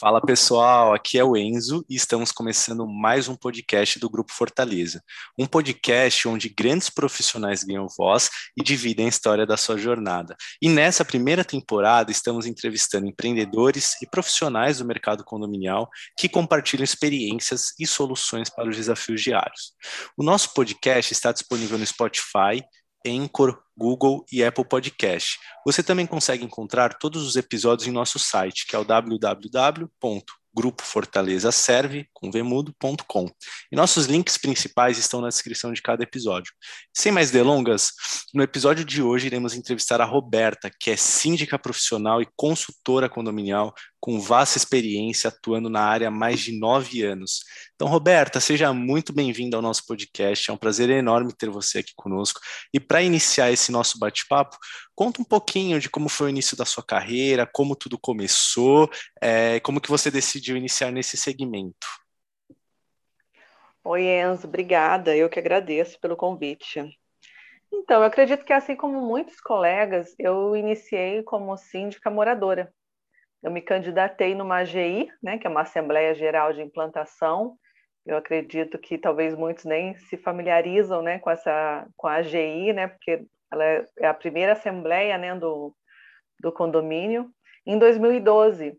Fala pessoal, aqui é o Enzo e estamos começando mais um podcast do Grupo Fortaleza. Um podcast onde grandes profissionais ganham voz e dividem a história da sua jornada. E nessa primeira temporada estamos entrevistando empreendedores e profissionais do mercado condominial que compartilham experiências e soluções para os desafios diários. O nosso podcast está disponível no Spotify, Anchor, Google e Apple Podcast. Você também consegue encontrar todos os episódios em nosso site, que é o www Grupo Fortaleza Serve, com vemudo.com. E nossos links principais estão na descrição de cada episódio. Sem mais delongas, no episódio de hoje iremos entrevistar a Roberta, que é síndica profissional e consultora condominial, com vasta experiência atuando na área há mais de nove anos. Então, Roberta, seja muito bem-vinda ao nosso podcast. É um prazer enorme ter você aqui conosco. E para iniciar esse nosso bate-papo, conta um pouquinho de como foi o início da sua carreira, como tudo começou, é, como que você decidiu iniciar nesse segmento. Oi, Enzo, obrigada. Eu que agradeço pelo convite. Então, eu acredito que assim como muitos colegas, eu iniciei como síndica moradora. Eu me candidatei numa AGI, né, que é uma Assembleia Geral de Implantação, eu acredito que talvez muitos nem se familiarizam, né, com essa com a AGI, né, porque ela é, é a primeira assembleia, né, do, do condomínio em 2012.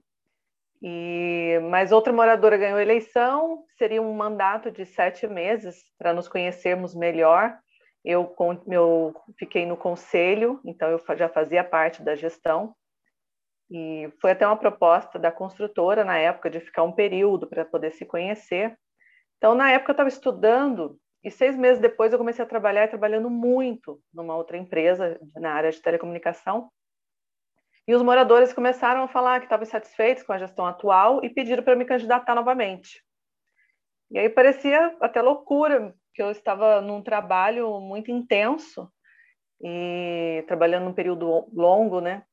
E mas outra moradora ganhou eleição, seria um mandato de sete meses para nos conhecermos melhor. Eu, eu fiquei no conselho, então eu já fazia parte da gestão. E foi até uma proposta da construtora na época de ficar um período para poder se conhecer. Então, na época, eu estava estudando e seis meses depois eu comecei a trabalhar, trabalhando muito numa outra empresa na área de telecomunicação. E os moradores começaram a falar que estavam insatisfeitos com a gestão atual e pediram para me candidatar novamente. E aí parecia até loucura, que eu estava num trabalho muito intenso e trabalhando num período longo, né?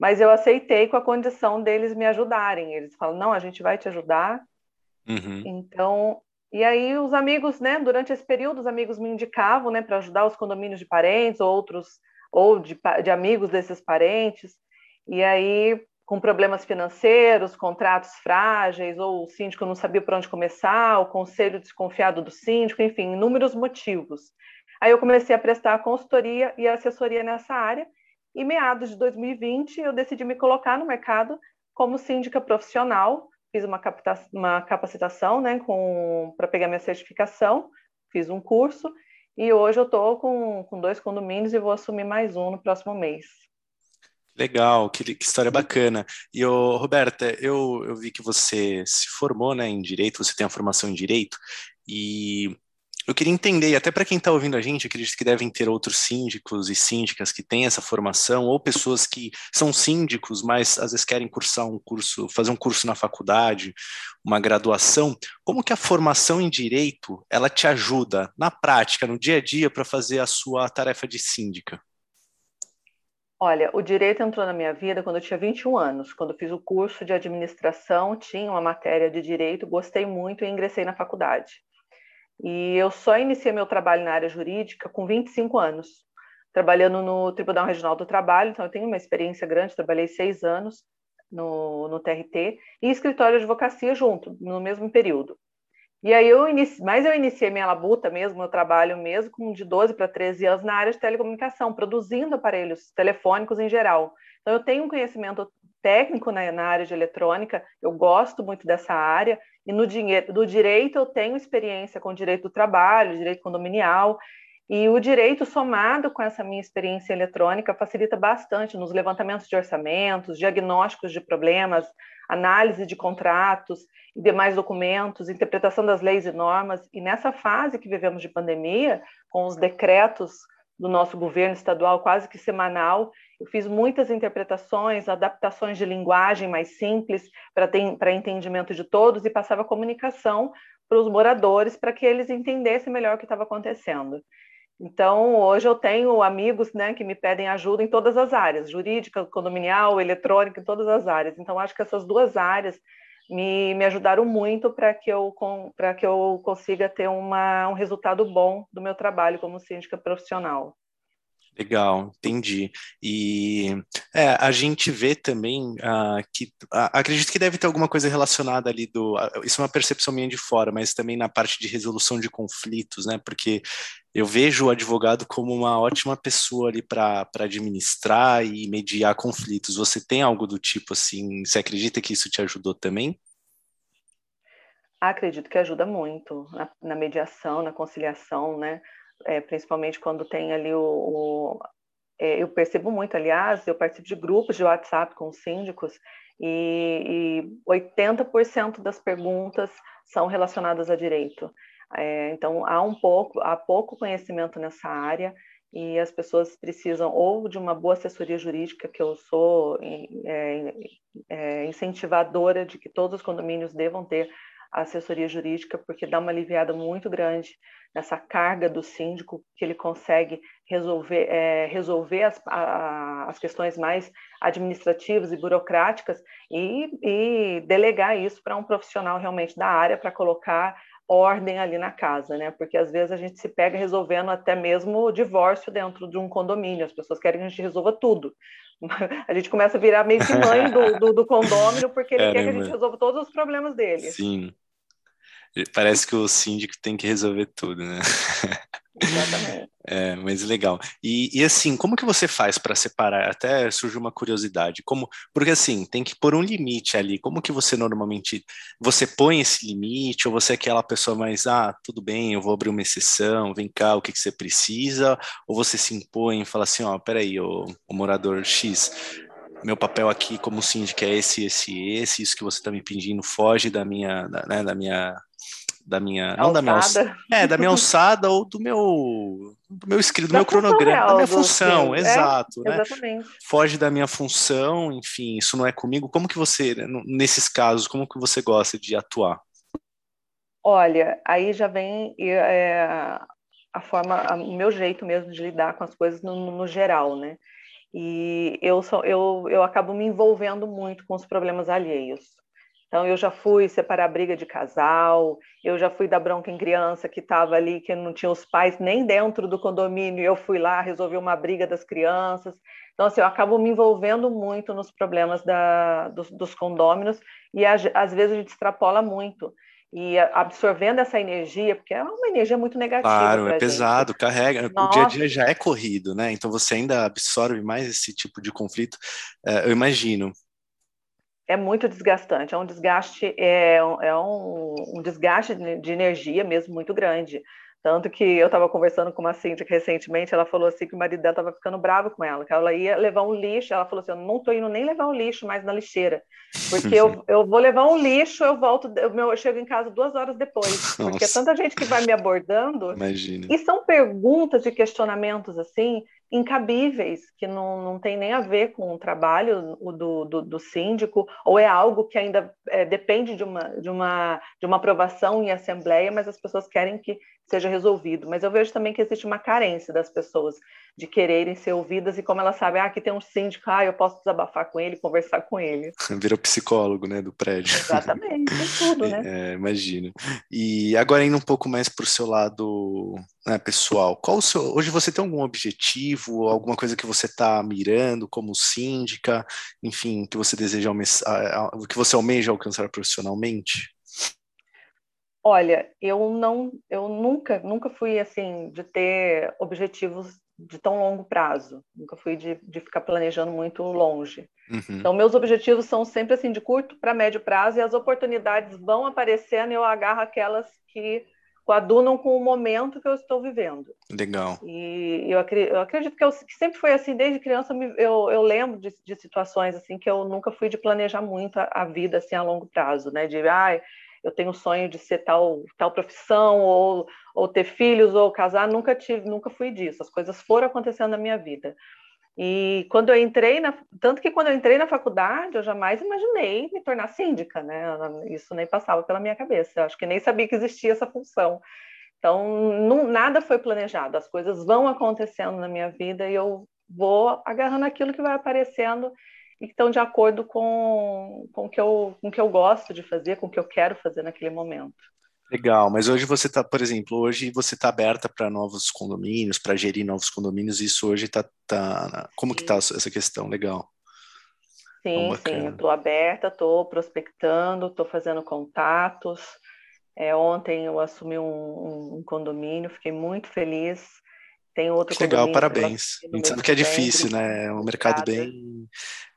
Mas eu aceitei com a condição deles me ajudarem. Eles falam: não, a gente vai te ajudar. Uhum. Então, e aí os amigos, né, durante esse período, os amigos me indicavam, né, para ajudar os condomínios de parentes, outros, ou de, de amigos desses parentes. E aí, com problemas financeiros, contratos frágeis, ou o síndico não sabia por onde começar, o conselho desconfiado do síndico, enfim, inúmeros motivos. Aí eu comecei a prestar consultoria e assessoria nessa área, e meados de 2020 eu decidi me colocar no mercado como síndica profissional, fiz uma, uma capacitação né, para pegar minha certificação, fiz um curso e hoje eu estou com, com dois condomínios e vou assumir mais um no próximo mês. Legal, que, que história bacana. E, ô, Roberta, eu, eu vi que você se formou né, em Direito, você tem a formação em Direito, e eu queria entender, até para quem está ouvindo a gente, acredito que devem ter outros síndicos e síndicas que têm essa formação, ou pessoas que são síndicos, mas às vezes querem cursar um curso, fazer um curso na faculdade, uma graduação. Como que a formação em direito ela te ajuda na prática, no dia a dia, para fazer a sua tarefa de síndica? Olha, o direito entrou na minha vida quando eu tinha 21 anos. Quando fiz o curso de administração, tinha uma matéria de direito, gostei muito e ingressei na faculdade. E eu só iniciei meu trabalho na área jurídica com 25 anos, trabalhando no Tribunal Regional do Trabalho, então eu tenho uma experiência grande, trabalhei seis anos no, no TRT, e escritório de advocacia junto, no mesmo período. E aí eu iniciei, mas eu iniciei minha labuta mesmo, meu trabalho mesmo, com de 12 para 13 anos na área de telecomunicação, produzindo aparelhos telefônicos em geral. Então eu tenho um conhecimento técnico na, na área de eletrônica, eu gosto muito dessa área, e no, dinheiro, do direito eu tenho experiência com direito do trabalho, direito condominial, e o direito somado com essa minha experiência eletrônica facilita bastante nos levantamentos de orçamentos, diagnósticos de problemas, análise de contratos e demais documentos, interpretação das leis e normas. E nessa fase que vivemos de pandemia, com os decretos do nosso governo estadual quase que semanal. Eu fiz muitas interpretações, adaptações de linguagem mais simples para entendimento de todos e passava comunicação para os moradores para que eles entendessem melhor o que estava acontecendo. Então, hoje eu tenho amigos né, que me pedem ajuda em todas as áreas, jurídica, condominial, eletrônica, em todas as áreas. Então, acho que essas duas áreas me, me ajudaram muito para que, eu, que eu consiga ter uma, um resultado bom do meu trabalho como síndica profissional. Legal, entendi. E é, a gente vê também uh, que uh, acredito que deve ter alguma coisa relacionada ali do. Uh, isso é uma percepção minha de fora, mas também na parte de resolução de conflitos, né? Porque eu vejo o advogado como uma ótima pessoa ali para administrar e mediar conflitos. Você tem algo do tipo assim? Você acredita que isso te ajudou também? Acredito que ajuda muito na, na mediação, na conciliação, né? É, principalmente quando tem ali o, o é, eu percebo muito, aliás, eu participo de grupos de WhatsApp com síndicos e, e 80% das perguntas são relacionadas a direito. É, então há um pouco, há pouco conhecimento nessa área e as pessoas precisam ou de uma boa assessoria jurídica, que eu sou é, é, incentivadora de que todos os condomínios devam ter a assessoria jurídica, porque dá uma aliviada muito grande nessa carga do síndico, que ele consegue resolver, é, resolver as, a, as questões mais administrativas e burocráticas e, e delegar isso para um profissional realmente da área para colocar ordem ali na casa, né? Porque às vezes a gente se pega resolvendo até mesmo o divórcio dentro de um condomínio, as pessoas querem que a gente resolva tudo. A gente começa a virar meio que mãe do, do, do condômino porque ele Caramba. quer que a gente resolva todos os problemas dele. Sim. Parece que o síndico tem que resolver tudo, né? Exatamente. É, mas legal. E, e assim, como que você faz para separar? Até surgiu uma curiosidade. Como, porque assim, tem que pôr um limite ali. Como que você normalmente você põe esse limite ou você é aquela pessoa mais, ah, tudo bem, eu vou abrir uma exceção, vem cá, o que que você precisa? Ou você se impõe e fala assim, ó, peraí, o, o morador X, meu papel aqui como síndico é esse, esse, esse, isso que você está me pedindo foge da minha, da, né, da minha da minha, não da minha é, da minha alçada ou do meu do meu escrito, do meu cronograma, da minha função, é, exato, é, né? Exatamente. Foge da minha função, enfim, isso não é comigo. Como que você, né, nesses casos, como que você gosta de atuar? Olha, aí já vem é, a forma, o meu jeito mesmo de lidar com as coisas no, no geral, né? E eu, sou, eu, eu acabo me envolvendo muito com os problemas alheios. Então, eu já fui separar briga de casal, eu já fui dar bronca em criança que estava ali, que não tinha os pais nem dentro do condomínio, eu fui lá resolver uma briga das crianças. Então, assim, eu acabo me envolvendo muito nos problemas da, dos, dos condôminos e às vezes a gente extrapola muito e absorvendo essa energia, porque é uma energia muito negativa. Claro, é gente. pesado, carrega. Nossa. O dia a dia já é corrido, né? Então você ainda absorve mais esse tipo de conflito, é, eu imagino é muito desgastante, é um desgaste, é, é um, um desgaste de energia mesmo muito grande. Tanto que eu estava conversando com uma síndica recentemente, ela falou assim que o marido dela estava ficando bravo com ela, que ela ia levar um lixo, ela falou assim, eu não estou indo nem levar um lixo mais na lixeira, porque eu, eu vou levar um lixo, eu volto, eu, eu chego em casa duas horas depois, porque é tanta gente que vai me abordando, Imagina. e são perguntas e questionamentos assim, incabíveis, que não, não tem nem a ver com o trabalho do, do, do síndico, ou é algo que ainda é, depende de uma, de, uma, de uma aprovação em assembleia, mas as pessoas querem que seja resolvido. Mas eu vejo também que existe uma carência das pessoas de quererem ser ouvidas e como elas sabem, ah, aqui tem um síndico, ah, eu posso desabafar com ele, conversar com ele. Vira psicólogo, né, do prédio. Exatamente, tudo, né? É, imagino. E agora indo um pouco mais para o seu lado né, pessoal, qual o seu, hoje você tem algum objetivo, alguma coisa que você está mirando como síndica, enfim, que você deseja, que você almeja alcançar profissionalmente? Olha, eu não, eu nunca, nunca fui assim de ter objetivos de tão longo prazo. Nunca fui de, de ficar planejando muito longe. Uhum. Então, meus objetivos são sempre assim de curto para médio prazo e as oportunidades vão aparecendo e eu agarro aquelas que coadunam com o momento que eu estou vivendo. Legal. E eu, acredito, eu acredito que, eu, que sempre foi assim, desde criança eu, eu lembro de, de, situações assim que eu nunca fui de planejar muito a, a vida assim a longo prazo, né? De, ai, eu tenho o sonho de ser tal, tal profissão, ou, ou ter filhos, ou casar, nunca tive, nunca fui disso. As coisas foram acontecendo na minha vida. E quando eu entrei na, tanto que quando eu entrei na faculdade, eu jamais imaginei me tornar síndica, né? Isso nem passava pela minha cabeça. Eu acho que nem sabia que existia essa função. Então, não, nada foi planejado. As coisas vão acontecendo na minha vida e eu vou agarrando aquilo que vai aparecendo e que estão de acordo com, com, o que eu, com o que eu gosto de fazer, com o que eu quero fazer naquele momento. Legal, mas hoje você está, por exemplo, hoje você está aberta para novos condomínios, para gerir novos condomínios, isso hoje está, tá, como que está essa questão? Legal. Sim, sim, eu estou aberta, estou prospectando, estou fazendo contatos. É, ontem eu assumi um, um, um condomínio, fiquei muito feliz tem outro legal, parabéns. A gente sabe que é difícil, né? É um mercado bem,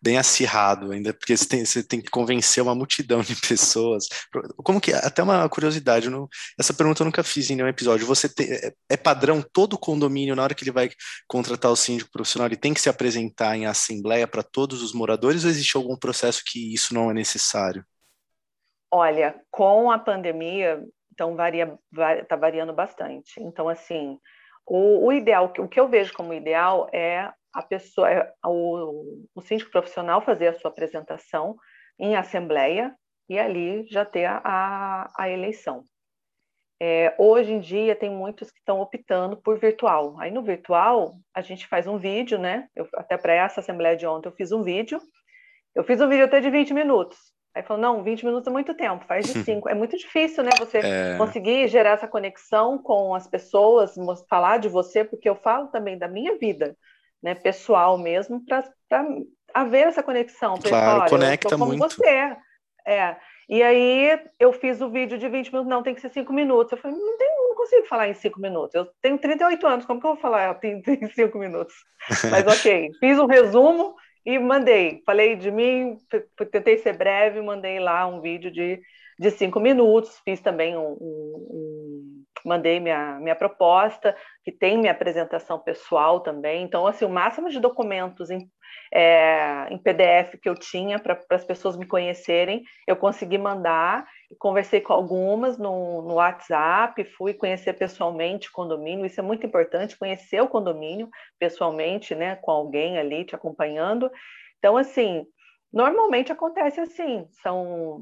bem acirrado ainda, porque você tem, você tem que convencer uma multidão de pessoas. Como que até uma curiosidade, não, essa pergunta eu nunca fiz em nenhum episódio. Você tem, é, é padrão todo condomínio na hora que ele vai contratar o síndico profissional, ele tem que se apresentar em assembleia para todos os moradores ou existe algum processo que isso não é necessário? Olha, com a pandemia, então varia, está variando bastante. Então assim, o, o, ideal, o que eu vejo como ideal é a pessoa, é o, o síndico profissional fazer a sua apresentação em assembleia e ali já ter a, a eleição. É, hoje em dia tem muitos que estão optando por virtual. Aí no virtual a gente faz um vídeo, né? Eu, até para essa assembleia de ontem eu fiz um vídeo. Eu fiz um vídeo até de 20 minutos. Aí falou, não, 20 minutos é muito tempo, faz de 5. é muito difícil, né, você é... conseguir gerar essa conexão com as pessoas, falar de você, porque eu falo também da minha vida, né, pessoal mesmo, para haver essa conexão. Claro, falar, conecta como muito. você. É. E aí eu fiz o vídeo de 20 minutos, não, tem que ser 5 minutos. Eu falei, não, tem, não consigo falar em 5 minutos. Eu tenho 38 anos, como que eu vou falar em 5 minutos? Mas ok, fiz um resumo e mandei. Falei de mim, tentei ser breve, mandei lá um vídeo de, de cinco minutos, fiz também um, um, um, mandei minha, minha proposta, que tem minha apresentação pessoal também. Então, assim, o máximo de documentos em, é, em PDF que eu tinha para as pessoas me conhecerem, eu consegui mandar conversei com algumas no, no WhatsApp, fui conhecer pessoalmente o condomínio, isso é muito importante, conhecer o condomínio pessoalmente, né, com alguém ali te acompanhando. Então, assim, normalmente acontece assim, são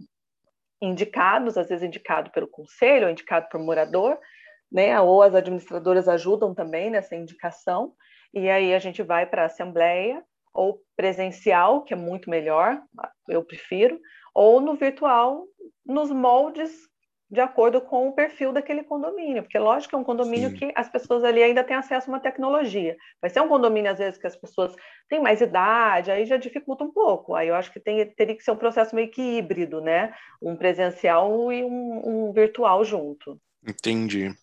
indicados, às vezes indicado pelo conselho, ou indicado por morador, né, ou as administradoras ajudam também nessa indicação, e aí a gente vai para a assembleia, ou presencial, que é muito melhor, eu prefiro, ou no virtual, nos moldes de acordo com o perfil daquele condomínio, porque lógico que é um condomínio Sim. que as pessoas ali ainda têm acesso a uma tecnologia. Vai ser um condomínio, às vezes, que as pessoas têm mais idade, aí já dificulta um pouco. Aí eu acho que tem, teria que ser um processo meio que híbrido, né? Um presencial e um, um virtual junto. Entendi.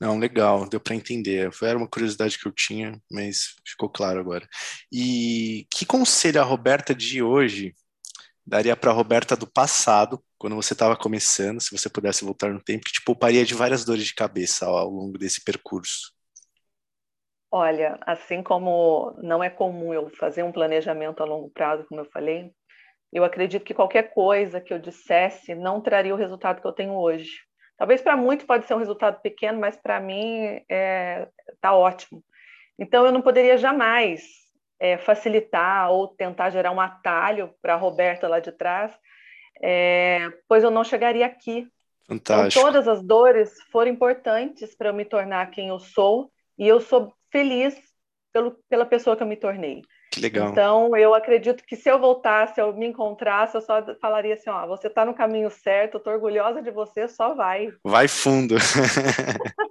Não, legal, deu para entender. Era uma curiosidade que eu tinha, mas ficou claro agora. E que conselho a Roberta de hoje daria para a Roberta do passado, quando você estava começando, se você pudesse voltar no tempo, que te pouparia de várias dores de cabeça ao, ao longo desse percurso? Olha, assim como não é comum eu fazer um planejamento a longo prazo, como eu falei, eu acredito que qualquer coisa que eu dissesse não traria o resultado que eu tenho hoje. Talvez para muitos pode ser um resultado pequeno, mas para mim está é, tá ótimo. Então eu não poderia jamais é, facilitar ou tentar gerar um atalho para a Roberta lá de trás, é, pois eu não chegaria aqui. Então, Fantástico. Então, todas as dores foram importantes para eu me tornar quem eu sou, e eu sou feliz pelo, pela pessoa que eu me tornei. Que legal. Então, eu acredito que se eu voltasse, eu me encontrasse, eu só falaria assim: ó, você está no caminho certo, eu tô orgulhosa de você, só vai. Vai fundo.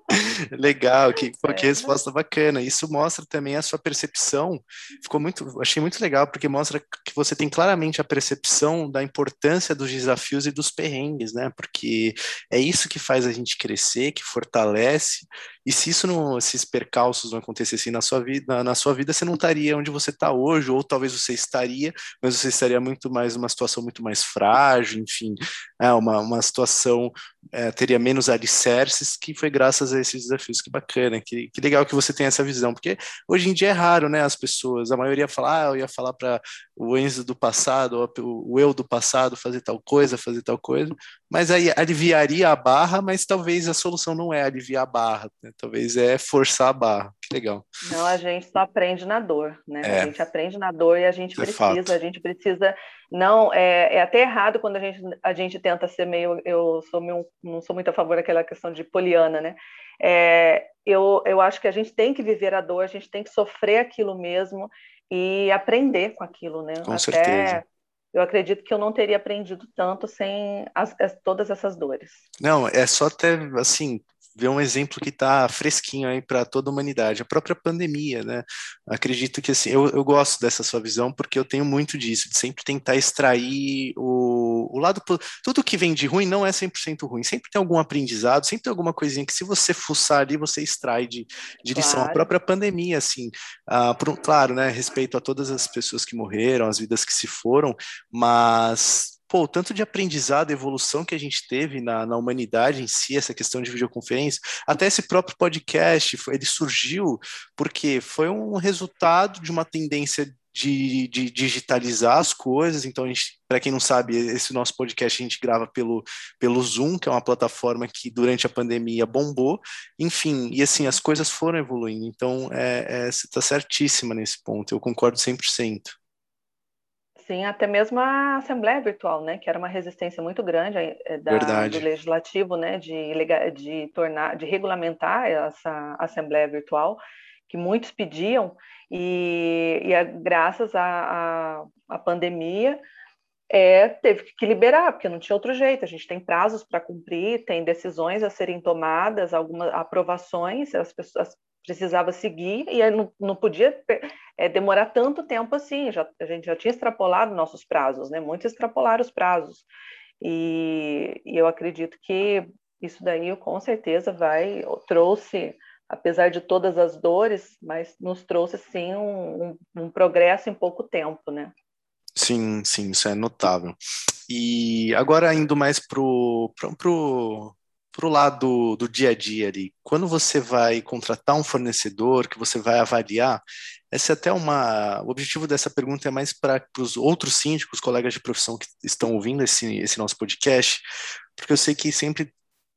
legal, que, pô, que resposta bacana. Isso mostra também a sua percepção. Ficou muito, achei muito legal, porque mostra que você tem claramente a percepção da importância dos desafios e dos perrengues, né? Porque é isso que faz a gente crescer, que fortalece. E se isso não, esses percalços não acontecessem na sua vida, na sua vida, você não estaria onde você está hoje, ou talvez você estaria, mas você estaria muito mais uma situação muito mais frágil, enfim, é uma, uma situação é, teria menos alicerces, que foi graças a esses desafios. Que bacana, que, que legal que você tem essa visão, porque hoje em dia é raro, né? As pessoas, a maioria fala, ah, eu ia falar para o Enzo do passado, ou o eu do passado fazer tal coisa, fazer tal coisa, mas aí aliviaria a barra, mas talvez a solução não é aliviar a barra, né? talvez é forçar a barra. Que legal. Não, a gente só aprende na dor, né? É. A gente aprende na dor e a gente é precisa, fato. a gente precisa não é, é, até errado quando a gente, a gente tenta ser meio eu sou meio, não sou muito a favor daquela questão de poliana né? É, eu, eu acho que a gente tem que viver a dor a gente tem que sofrer aquilo mesmo e aprender com aquilo né? Com até certeza. eu acredito que eu não teria aprendido tanto sem as, as, todas essas dores. Não, é só até assim ver um exemplo que está fresquinho aí para toda a humanidade, a própria pandemia, né? Acredito que assim, eu, eu gosto dessa sua visão porque eu tenho muito disso, de sempre tentar extrair o, o lado. Tudo que vem de ruim não é 100% ruim, sempre tem algum aprendizado, sempre tem alguma coisinha que se você fuçar ali, você extrai de, de lição. Claro. A própria pandemia, assim, uh, por, claro, né? Respeito a todas as pessoas que morreram, as vidas que se foram, mas pô, tanto de aprendizado, evolução que a gente teve na, na humanidade em si, essa questão de videoconferência, até esse próprio podcast, ele surgiu porque foi um resultado de uma tendência de, de, digitalizar as coisas. Então, para quem não sabe, esse nosso podcast a gente grava pelo, pelo Zoom, que é uma plataforma que durante a pandemia bombou. Enfim, e assim, as coisas foram evoluindo. Então, é, é, você está certíssima nesse ponto, eu concordo 100%. Sim, até mesmo a Assembleia Virtual, né, que era uma resistência muito grande eh, da, do Legislativo, né, de, de tornar, de regulamentar essa Assembleia Virtual, que muitos pediam, e, e a, graças à pandemia, é, teve que liberar, porque não tinha outro jeito. A gente tem prazos para cumprir, tem decisões a serem tomadas, algumas aprovações, as pessoas, precisava seguir e não, não podia é, demorar tanto tempo assim. Já, a gente já tinha extrapolado nossos prazos, né? Muitos extrapolaram os prazos. E, e eu acredito que isso daí com certeza vai trouxe, apesar de todas as dores, mas nos trouxe sim um, um, um progresso em pouco tempo, né? Sim, sim, isso é notável. E agora indo mais pro, pro, pro para o lado do dia a dia ali, quando você vai contratar um fornecedor que você vai avaliar, essa é até uma. O objetivo dessa pergunta é mais para os outros síndicos, colegas de profissão que estão ouvindo esse, esse nosso podcast, porque eu sei que sempre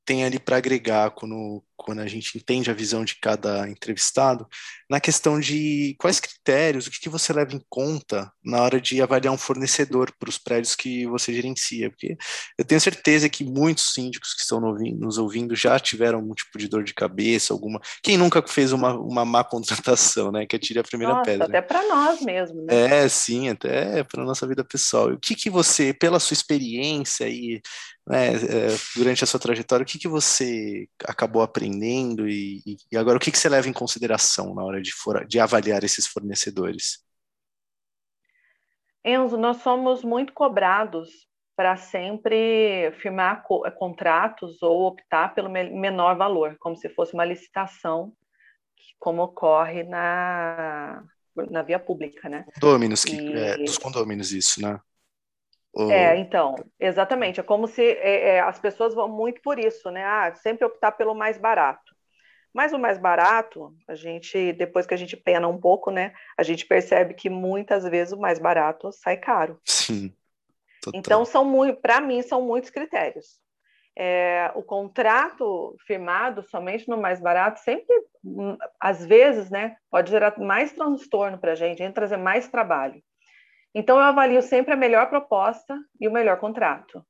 tem ali para agregar quando, quando a gente entende a visão de cada entrevistado, na questão de quais critérios, o que, que você leva em conta na hora de avaliar um fornecedor para os prédios que você gerencia, porque eu tenho certeza que muitos síndicos que estão nos ouvindo já tiveram algum tipo de dor de cabeça, alguma. Quem nunca fez uma, uma má contratação, né? Que atire a primeira Nossa, pedra. Até para nós mesmo, né? É, sim, até para nossa vida pessoal. E o que, que você, pela sua experiência e né, é, durante a sua trajetória, o que, que você acabou aprendendo e, e agora o que, que você leva em consideração na hora de, for, de avaliar esses fornecedores? Enzo, nós somos muito cobrados para sempre firmar co contratos ou optar pelo menor valor, como se fosse uma licitação, como ocorre na, na via pública, né? Condôminos, que, e... é, dos condôminos, isso, né? É, então, exatamente. É como se é, é, as pessoas vão muito por isso, né? Ah, sempre optar pelo mais barato. Mas o mais barato, a gente, depois que a gente pena um pouco, né? A gente percebe que muitas vezes o mais barato sai caro. Sim. Total. Então, são muito, para mim, são muitos critérios. É, o contrato firmado somente no mais barato sempre, hum, às vezes, né, pode gerar mais transtorno para a gente, trazer mais trabalho. Então, eu avalio sempre a melhor proposta e o melhor contrato.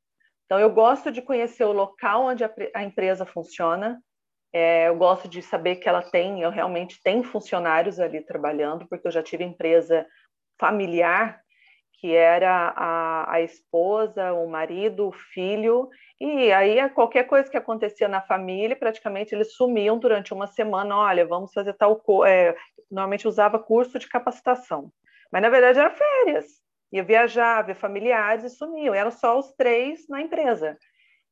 Então, eu gosto de conhecer o local onde a, a empresa funciona, é, eu gosto de saber que ela tem, eu realmente tenho funcionários ali trabalhando, porque eu já tive empresa familiar que era a, a esposa, o marido, o filho, e aí qualquer coisa que acontecia na família, praticamente eles sumiam durante uma semana. Olha, vamos fazer tal coisa. É, normalmente usava curso de capacitação. Mas na verdade era férias. Ia viajar, ver familiares e sumiam. Eram só os três na empresa.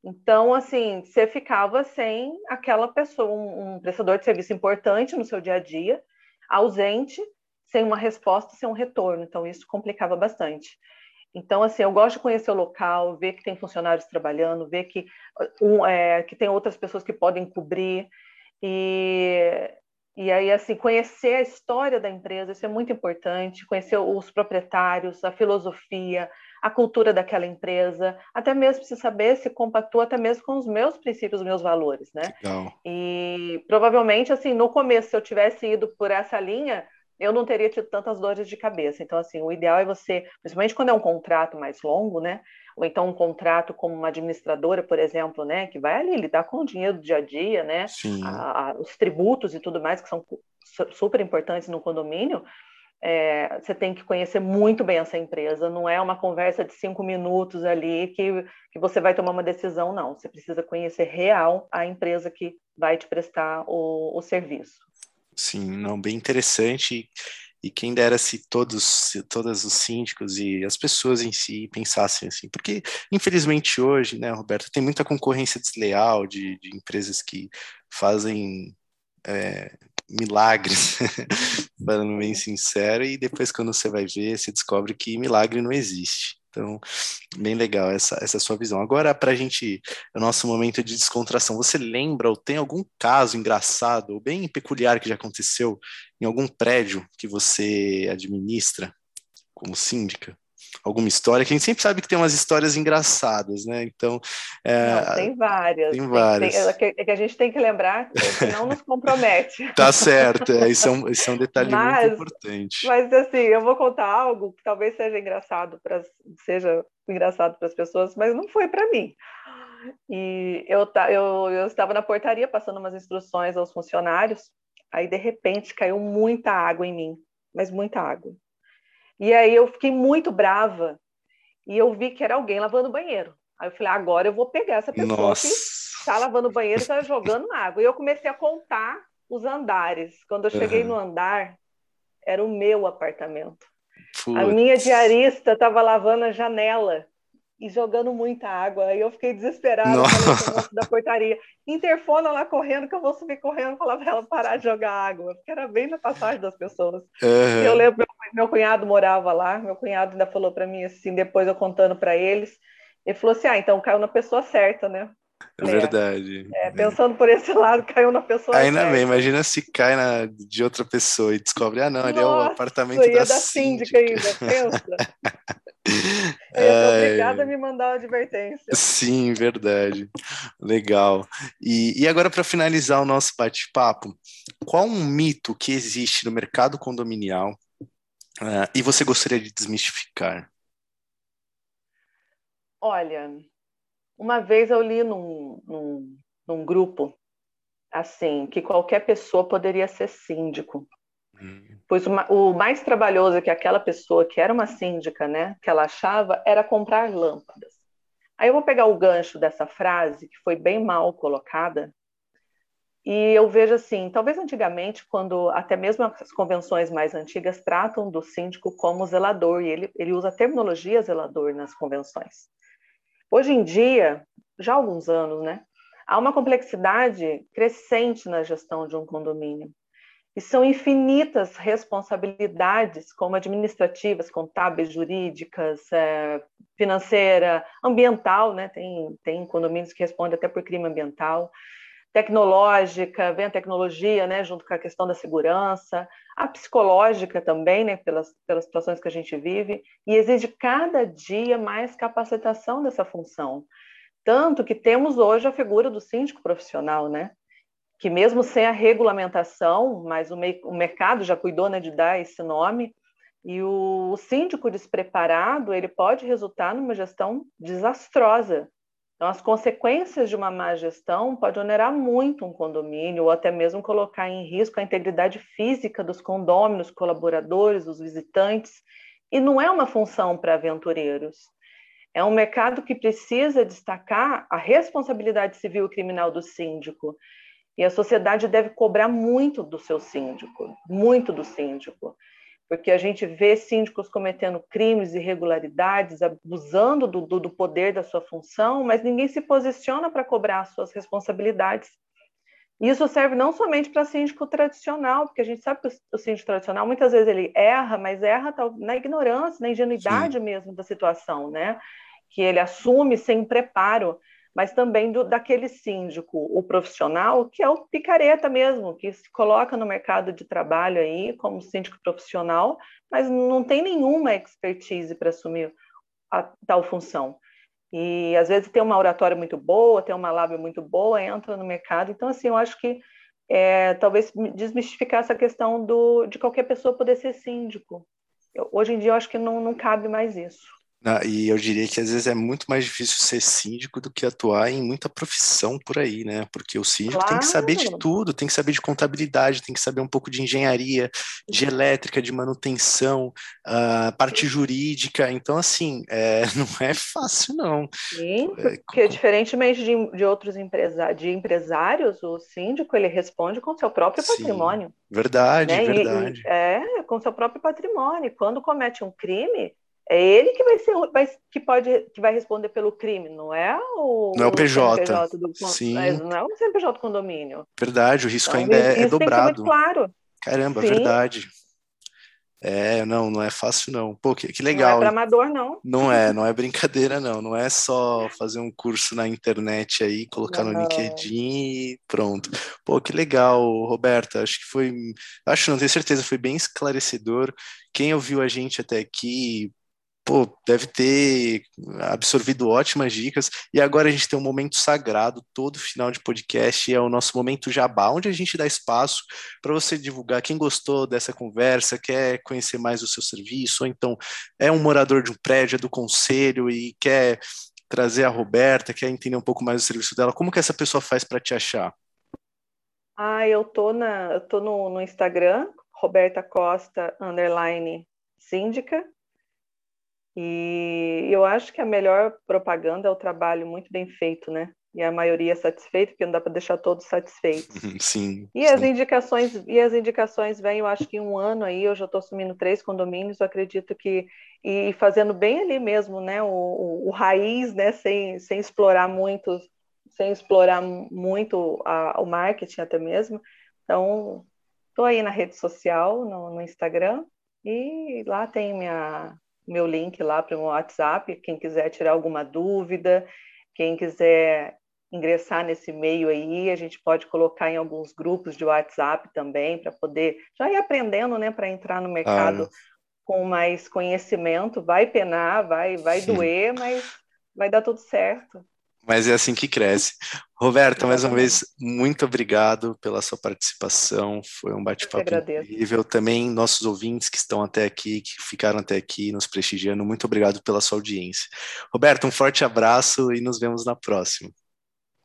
Então, assim, você ficava sem aquela pessoa, um, um prestador de serviço importante no seu dia a dia, ausente, sem uma resposta, sem um retorno. Então, isso complicava bastante. Então, assim, eu gosto de conhecer o local, ver que tem funcionários trabalhando, ver que, um, é, que tem outras pessoas que podem cobrir. E, e aí, assim, conhecer a história da empresa, isso é muito importante, conhecer os proprietários, a filosofia, a cultura daquela empresa, até mesmo se saber se compactua até mesmo com os meus princípios, os meus valores, né? Legal. E provavelmente, assim, no começo, se eu tivesse ido por essa linha, eu não teria tido tantas dores de cabeça. Então, assim, o ideal é você, principalmente quando é um contrato mais longo, né? Ou então um contrato como uma administradora, por exemplo, né, que vai ali lidar com o dinheiro do dia a dia, né, a, a, os tributos e tudo mais que são super importantes no condomínio, é, você tem que conhecer muito bem essa empresa, não é uma conversa de cinco minutos ali que, que você vai tomar uma decisão, não. Você precisa conhecer real a empresa que vai te prestar o, o serviço. Sim, não, bem interessante. E quem dera se todos, se todos os síndicos e as pessoas em si pensassem assim, porque infelizmente hoje, né, Roberto, tem muita concorrência desleal de, de empresas que fazem é, milagres, falando bem sincero, e depois quando você vai ver, você descobre que milagre não existe. Então, bem legal essa, essa sua visão. Agora, para a gente, o nosso momento de descontração, você lembra ou tem algum caso engraçado ou bem peculiar que já aconteceu em algum prédio que você administra como síndica? Alguma história, que a gente sempre sabe que tem umas histórias engraçadas, né? Então. É, não, tem várias. Tem várias. Tem, tem, é que a gente tem que lembrar que não nos compromete. tá certo, é, isso, é um, isso é um detalhe mas, muito importante. Mas assim, eu vou contar algo que talvez seja engraçado para seja engraçado para as pessoas, mas não foi para mim. E eu, eu, eu estava na portaria passando umas instruções aos funcionários, aí de repente caiu muita água em mim, mas muita água. E aí eu fiquei muito brava e eu vi que era alguém lavando o banheiro. Aí eu falei, agora eu vou pegar essa pessoa Nossa. que está lavando o banheiro e está jogando água. E eu comecei a contar os andares. Quando eu cheguei uhum. no andar, era o meu apartamento. Putz. A minha diarista estava lavando a janela e jogando muita água. Aí eu fiquei desesperada da portaria. Interfona lá correndo, que eu vou subir correndo falar para ela parar de jogar água, porque era bem na passagem das pessoas. Uhum. Eu lembro, meu cunhado morava lá, meu cunhado ainda falou para mim assim, depois eu contando para eles, ele falou assim: ah, então caiu na pessoa certa, né? É verdade. É, pensando por esse lado, caiu na pessoa Ainda certa. bem, imagina se cai na, de outra pessoa e descobre, ah, não, ali é o apartamento da, é da síndica. ainda, pensa. É obrigada a me mandar uma advertência. Sim, verdade. Legal. E, e agora, para finalizar o nosso bate-papo, qual um mito que existe no mercado condominial uh, e você gostaria de desmistificar? Olha, uma vez eu li num, num, num grupo assim que qualquer pessoa poderia ser síndico. Pois o, mais trabalhoso que aquela pessoa, que era uma síndica, né, que ela achava, era comprar lâmpadas. Aí eu vou pegar o gancho dessa frase, que foi bem mal colocada, e eu vejo assim, talvez antigamente, quando até mesmo as convenções mais antigas tratam do síndico como zelador, e ele, ele usa a terminologia zelador nas convenções. Hoje em dia, já há alguns anos, né, há uma complexidade crescente na gestão de um condomínio. E são infinitas responsabilidades, como administrativas, contábeis, jurídicas, é, financeira, ambiental, né? Tem, tem condomínios que respondem até por crime ambiental, tecnológica, vem a tecnologia, né? Junto com a questão da segurança, a psicológica também, né? Pelas, pelas situações que a gente vive, e exige cada dia mais capacitação dessa função. Tanto que temos hoje a figura do síndico profissional, né? Que mesmo sem a regulamentação, mas o, o mercado já cuidou né, de dar esse nome, e o, o síndico despreparado, ele pode resultar numa gestão desastrosa. Então, as consequências de uma má gestão podem onerar muito um condomínio, ou até mesmo colocar em risco a integridade física dos condôminos, colaboradores, os visitantes, e não é uma função para aventureiros. É um mercado que precisa destacar a responsabilidade civil e criminal do síndico. E a sociedade deve cobrar muito do seu síndico, muito do síndico, porque a gente vê síndicos cometendo crimes, irregularidades, abusando do, do, do poder da sua função, mas ninguém se posiciona para cobrar as suas responsabilidades. Isso serve não somente para síndico tradicional, porque a gente sabe que o síndico tradicional muitas vezes ele erra, mas erra na ignorância, na ingenuidade Sim. mesmo da situação, né? Que ele assume sem preparo mas também do, daquele síndico, o profissional, que é o picareta mesmo, que se coloca no mercado de trabalho aí como síndico profissional, mas não tem nenhuma expertise para assumir a tal função. E às vezes tem uma oratória muito boa, tem uma lábia muito boa, entra no mercado. Então, assim, eu acho que é, talvez desmistificar essa questão do, de qualquer pessoa poder ser síndico. Eu, hoje em dia, eu acho que não, não cabe mais isso. E eu diria que às vezes é muito mais difícil ser síndico do que atuar em muita profissão por aí, né? Porque o síndico claro. tem que saber de tudo, tem que saber de contabilidade, tem que saber um pouco de engenharia, de elétrica, de manutenção, uh, parte jurídica. Então, assim, é, não é fácil, não. Sim, é, porque é, diferentemente de, de outros empresa de empresários, o síndico ele responde com seu próprio Sim, patrimônio. Verdade, né? verdade. E, e, é, com seu próprio patrimônio. Quando comete um crime, é ele que vai ser vai, que pode que vai responder pelo crime, não é o não é o PJ, CNPJ do, Sim. não é o CNPJ do condomínio. Verdade, o risco então, ainda é, é dobrado. claro. Caramba, Sim. verdade. É, não, não é fácil não. Pô, que, que legal. Não é para amador não. Não é, não é brincadeira não. Não é só fazer um curso na internet aí, colocar não. no LinkedIn e pronto. Pô, que legal, Roberta. Acho que foi, acho não tenho certeza, foi bem esclarecedor. Quem ouviu a gente até aqui, pô, deve ter absorvido ótimas dicas. E agora a gente tem um momento sagrado, todo final de podcast, é o nosso momento jabá, onde a gente dá espaço para você divulgar. Quem gostou dessa conversa, quer conhecer mais o seu serviço, ou então é um morador de um prédio, é do conselho e quer trazer a Roberta, quer entender um pouco mais do serviço dela, como que essa pessoa faz para te achar? Ah, eu tô na, eu tô no, no Instagram, Roberta Costa underline síndica, e eu acho que a melhor propaganda é o trabalho muito bem feito, né? E a maioria é satisfeita, porque não dá para deixar todos satisfeitos. Sim. E sim. as indicações, e as indicações vêm, eu acho que em um ano aí eu já estou assumindo três condomínios, eu acredito que e fazendo bem ali mesmo, né? O, o, o raiz, né? Sem, sem explorar muito, sem explorar muito a, o marketing até mesmo. Então, estou aí na rede social, no, no Instagram, e lá tem minha meu link lá para o WhatsApp, quem quiser tirar alguma dúvida, quem quiser ingressar nesse meio aí, a gente pode colocar em alguns grupos de WhatsApp também, para poder já ir aprendendo, né, para entrar no mercado ah. com mais conhecimento, vai penar, vai, vai doer, mas vai dar tudo certo mas é assim que cresce. Roberta, mais uma vez, muito obrigado pela sua participação. Foi um bate-papo incrível. Também nossos ouvintes que estão até aqui, que ficaram até aqui nos prestigiando, muito obrigado pela sua audiência. Roberta, um forte abraço e nos vemos na próxima.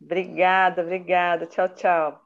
Obrigada, obrigada. Tchau, tchau.